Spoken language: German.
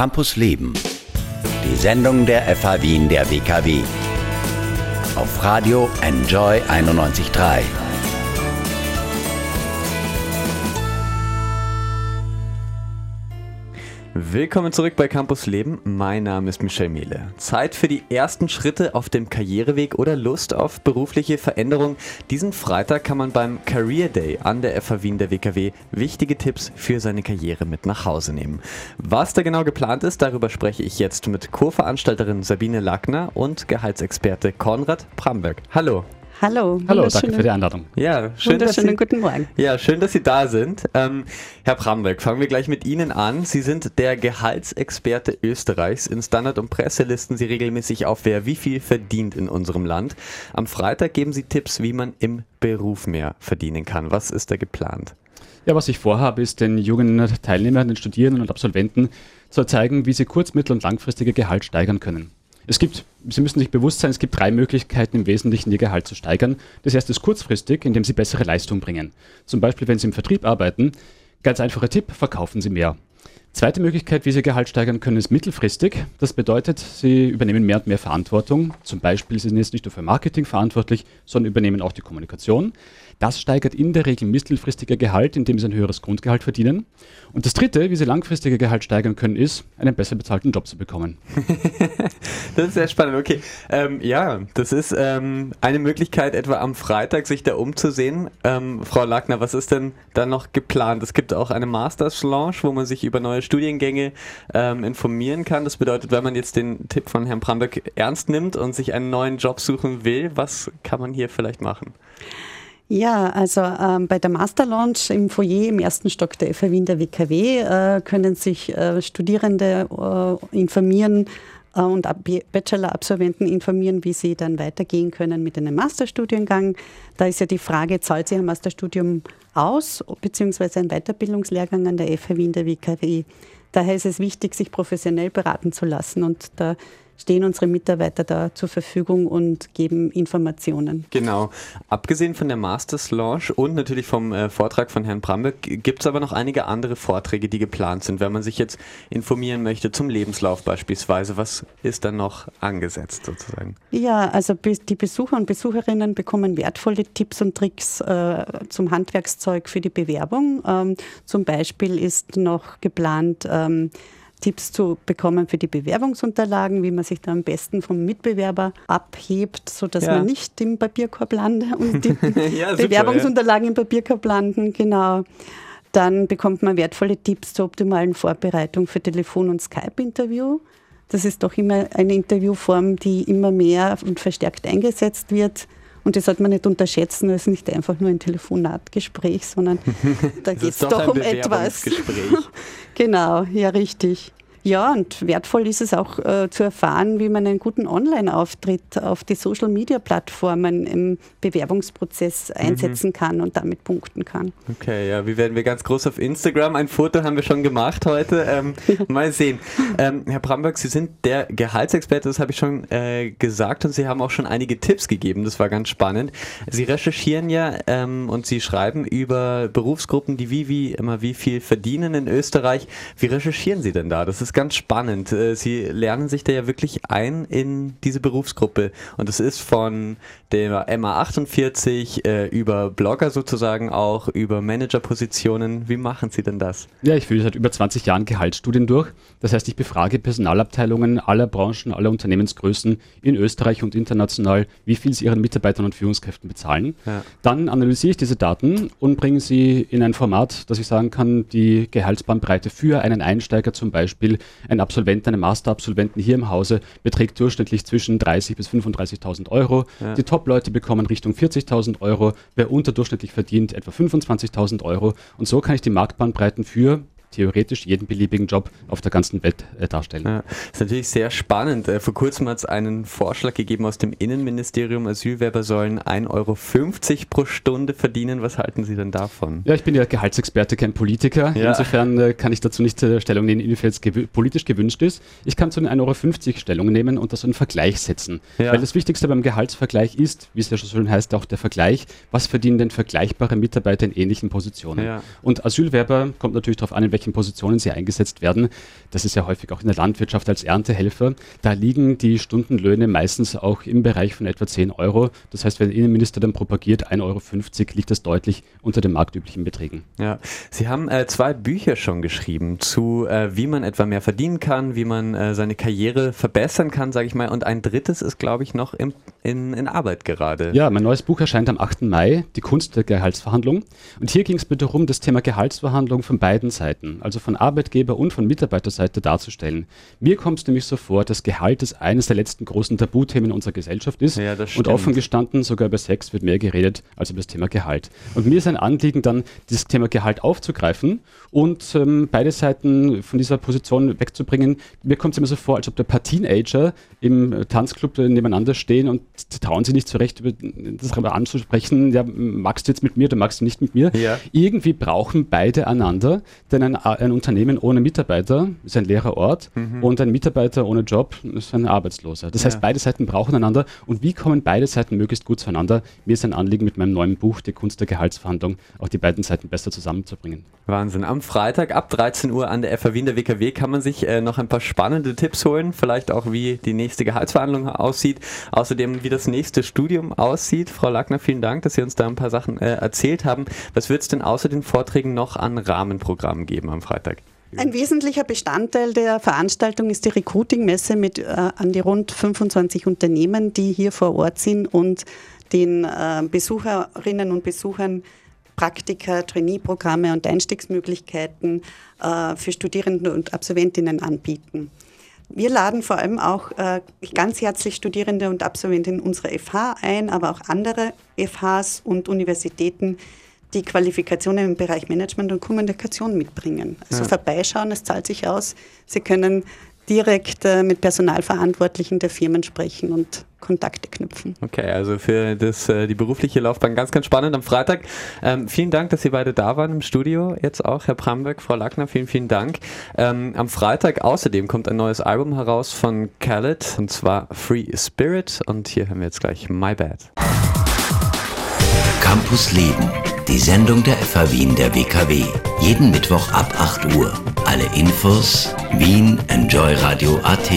Campus Leben. Die Sendung der FH Wien der WKW. Auf Radio Enjoy 91.3. Willkommen zurück bei Campus Leben. Mein Name ist Michel Mehle. Zeit für die ersten Schritte auf dem Karriereweg oder Lust auf berufliche Veränderung. Diesen Freitag kann man beim Career Day an der FH Wien der WKW wichtige Tipps für seine Karriere mit nach Hause nehmen. Was da genau geplant ist, darüber spreche ich jetzt mit Co-Veranstalterin Sabine Lackner und Gehaltsexperte Konrad Bramberg. Hallo. Hallo. Hallo, danke für die Einladung. Ja, schön, dass Sie, guten Morgen. Ja, schön, dass Sie da sind. Ähm, Herr Bramberg, fangen wir gleich mit Ihnen an. Sie sind der Gehaltsexperte Österreichs. In Standard- und Presse listen Sie regelmäßig auf, wer wie viel verdient in unserem Land. Am Freitag geben Sie Tipps, wie man im Beruf mehr verdienen kann. Was ist da geplant? Ja, was ich vorhabe, ist den jungen Teilnehmern, den Studierenden und Absolventen zu zeigen, wie sie kurz-, mittel- und langfristige Gehalt steigern können. Es gibt, Sie müssen sich bewusst sein, es gibt drei Möglichkeiten im Wesentlichen, Ihr Gehalt zu steigern. Das erste ist kurzfristig, indem Sie bessere Leistung bringen. Zum Beispiel, wenn Sie im Vertrieb arbeiten, ganz einfacher Tipp, verkaufen Sie mehr. Zweite Möglichkeit, wie Sie Gehalt steigern können, ist mittelfristig. Das bedeutet, Sie übernehmen mehr und mehr Verantwortung. Zum Beispiel sind Sie jetzt nicht nur für Marketing verantwortlich, sondern übernehmen auch die Kommunikation. Das steigert in der Regel mittelfristiger Gehalt, indem sie ein höheres Grundgehalt verdienen. Und das dritte, wie sie langfristiger Gehalt steigern können, ist, einen besser bezahlten Job zu bekommen. das ist sehr spannend. Okay, ähm, ja, das ist ähm, eine Möglichkeit, etwa am Freitag sich da umzusehen. Ähm, Frau Lackner, was ist denn da noch geplant? Es gibt auch eine Masters Launch, wo man sich über neue Studiengänge ähm, informieren kann. Das bedeutet, wenn man jetzt den Tipp von Herrn Bramberg ernst nimmt und sich einen neuen Job suchen will, was kann man hier vielleicht machen? Ja, also ähm, bei der Master Launch im Foyer im ersten Stock der FH Wien der WKW äh, können sich äh, Studierende äh, informieren und Bachelor-Absolventen informieren, wie sie dann weitergehen können mit einem Masterstudiengang. Da ist ja die Frage, zahlt sich ein Masterstudium aus, beziehungsweise ein Weiterbildungslehrgang an der FH Wien der WKW. Daher ist es wichtig, sich professionell beraten zu lassen und da stehen unsere Mitarbeiter da zur Verfügung und geben Informationen. Genau. Abgesehen von der Masters Launch und natürlich vom äh, Vortrag von Herrn Bramberg gibt es aber noch einige andere Vorträge, die geplant sind. Wenn man sich jetzt informieren möchte zum Lebenslauf beispielsweise, was ist dann noch angesetzt sozusagen? Ja, also die Besucher und Besucherinnen bekommen wertvolle Tipps und Tricks äh, zum Handwerkszeug für die Bewerbung. Ähm, zum Beispiel ist noch geplant, ähm, Tipps zu bekommen für die Bewerbungsunterlagen, wie man sich da am besten vom Mitbewerber abhebt, sodass ja. man nicht im Papierkorb landet und die ja, super, Bewerbungsunterlagen ja. im Papierkorb landen. Genau. Dann bekommt man wertvolle Tipps zur optimalen Vorbereitung für Telefon- und Skype-Interview. Das ist doch immer eine Interviewform, die immer mehr und verstärkt eingesetzt wird. Und das sollte man nicht unterschätzen, es ist nicht einfach nur ein Telefonatgespräch, sondern da geht es doch, doch um etwas. genau, ja, richtig. Ja, und wertvoll ist es auch äh, zu erfahren, wie man einen guten Online-Auftritt auf die Social-Media-Plattformen im Bewerbungsprozess mhm. einsetzen mhm. kann und damit punkten kann. Okay, ja, wie werden wir ganz groß auf Instagram? Ein Foto haben wir schon gemacht heute. Ähm, mal sehen. Ähm, Herr Bramberg, Sie sind der Gehaltsexperte, das habe ich schon äh, gesagt und Sie haben auch schon einige Tipps gegeben. Das war ganz spannend. Sie recherchieren ja ähm, und Sie schreiben über Berufsgruppen, die wie, wie immer wie viel verdienen in Österreich. Wie recherchieren Sie denn da? Das ist ist ganz spannend. Äh, Sie lernen sich da ja wirklich ein in diese Berufsgruppe. Und es ist von der MA48 äh, über Blogger sozusagen auch, über Managerpositionen. Wie machen Sie denn das? Ja, ich führe seit über 20 Jahren Gehaltsstudien durch. Das heißt, ich befrage Personalabteilungen aller Branchen, aller Unternehmensgrößen in Österreich und international, wie viel sie ihren Mitarbeitern und Führungskräften bezahlen. Ja. Dann analysiere ich diese Daten und bringe sie in ein Format, dass ich sagen kann, die Gehaltsbandbreite für einen Einsteiger zum Beispiel ein Absolvent, einen Masterabsolventen hier im Hause beträgt durchschnittlich zwischen 30.000 bis 35.000 Euro. Ja. Die Top-Leute bekommen Richtung 40.000 Euro, wer unterdurchschnittlich verdient etwa 25.000 Euro. Und so kann ich die Marktbandbreiten für theoretisch jeden beliebigen Job auf der ganzen Welt äh, darstellen. Ja, ist natürlich sehr spannend. Äh, vor kurzem hat es einen Vorschlag gegeben aus dem Innenministerium, Asylwerber sollen 1,50 Euro pro Stunde verdienen. Was halten Sie denn davon? Ja, ich bin ja Gehaltsexperte, kein Politiker. Ja. Insofern äh, kann ich dazu nicht äh, Stellung nehmen, inwiefern es gewü politisch gewünscht ist. Ich kann zu den 1,50 Euro Stellung nehmen und das in Vergleich setzen. Ja. Weil das Wichtigste beim Gehaltsvergleich ist, wie es ja schon schön heißt, auch der Vergleich. Was verdienen denn vergleichbare Mitarbeiter in ähnlichen Positionen? Ja. Und Asylwerber kommt natürlich darauf an, in welcher welchen Positionen sie eingesetzt werden. Das ist ja häufig auch in der Landwirtschaft als Erntehelfer. Da liegen die Stundenlöhne meistens auch im Bereich von etwa 10 Euro. Das heißt, wenn der Innenminister dann propagiert 1,50 Euro, liegt das deutlich unter den marktüblichen Beträgen. Ja, Sie haben äh, zwei Bücher schon geschrieben zu, äh, wie man etwa mehr verdienen kann, wie man äh, seine Karriere verbessern kann, sage ich mal. Und ein drittes ist, glaube ich, noch im, in, in Arbeit gerade. Ja, mein neues Buch erscheint am 8. Mai, Die Kunst der Gehaltsverhandlung. Und hier ging es mir darum, das Thema Gehaltsverhandlung von beiden Seiten, also von Arbeitgeber- und von Mitarbeiterseite darzustellen. Mir kommt es nämlich so vor, dass Gehalt ist eines der letzten großen Tabuthemen unserer Gesellschaft ist. Ja, und offen gestanden, sogar über Sex wird mehr geredet als über das Thema Gehalt. Und mir ist ein Anliegen dann, dieses Thema Gehalt aufzugreifen und ähm, beide Seiten von dieser Position wegzubringen. Mir kommt es immer so vor, als ob der paar Teenager im Tanzclub nebeneinander stehen und trauen sie nicht zurecht, das anzusprechen, ja, magst du jetzt mit mir oder magst du nicht mit mir? Ja. Irgendwie brauchen beide einander, denn ein, ein Unternehmen ohne Mitarbeiter ist ein leerer Ort mhm. und ein Mitarbeiter ohne Job ist ein Arbeitsloser. Das heißt, ja. beide Seiten brauchen einander und wie kommen beide Seiten möglichst gut zueinander? Mir ist ein Anliegen mit meinem neuen Buch, Die Kunst der Gehaltsverhandlung, auch die beiden Seiten besser zusammenzubringen. Wahnsinn. Am Freitag ab 13 Uhr an der FA Wien der WKW kann man sich äh, noch ein paar spannende Tipps holen, vielleicht auch wie die nächste Gehaltsverhandlung aussieht, außerdem wie das nächste Studium aussieht. Frau Lackner, vielen Dank, dass Sie uns da ein paar Sachen äh, erzählt haben. Was wird es denn außer den Vorträgen noch an Rahmenprogrammen geben am Freitag? Ein wesentlicher Bestandteil der Veranstaltung ist die Recruiting-Messe mit äh, an die rund 25 Unternehmen, die hier vor Ort sind und den äh, Besucherinnen und Besuchern Praktika, Trainee-Programme und Einstiegsmöglichkeiten äh, für Studierende und Absolventinnen anbieten. Wir laden vor allem auch äh, ganz herzlich Studierende und Absolventinnen unserer FH ein, aber auch andere FHs und Universitäten, die Qualifikationen im Bereich Management und Kommunikation mitbringen. Also ja. vorbeischauen, es zahlt sich aus. Sie können direkt äh, mit Personalverantwortlichen der Firmen sprechen und Kontakte knüpfen. Okay, also für das, äh, die berufliche Laufbahn ganz, ganz spannend am Freitag. Ähm, vielen Dank, dass Sie beide da waren im Studio. Jetzt auch Herr Bramberg, Frau Lackner, vielen, vielen Dank. Ähm, am Freitag außerdem kommt ein neues Album heraus von Khaled und zwar Free Spirit und hier hören wir jetzt gleich My Bad. Campus Leben, die Sendung der FH Wien der WKW. Jeden Mittwoch ab 8 Uhr. Alle Infos Wien Enjoy Radio AT.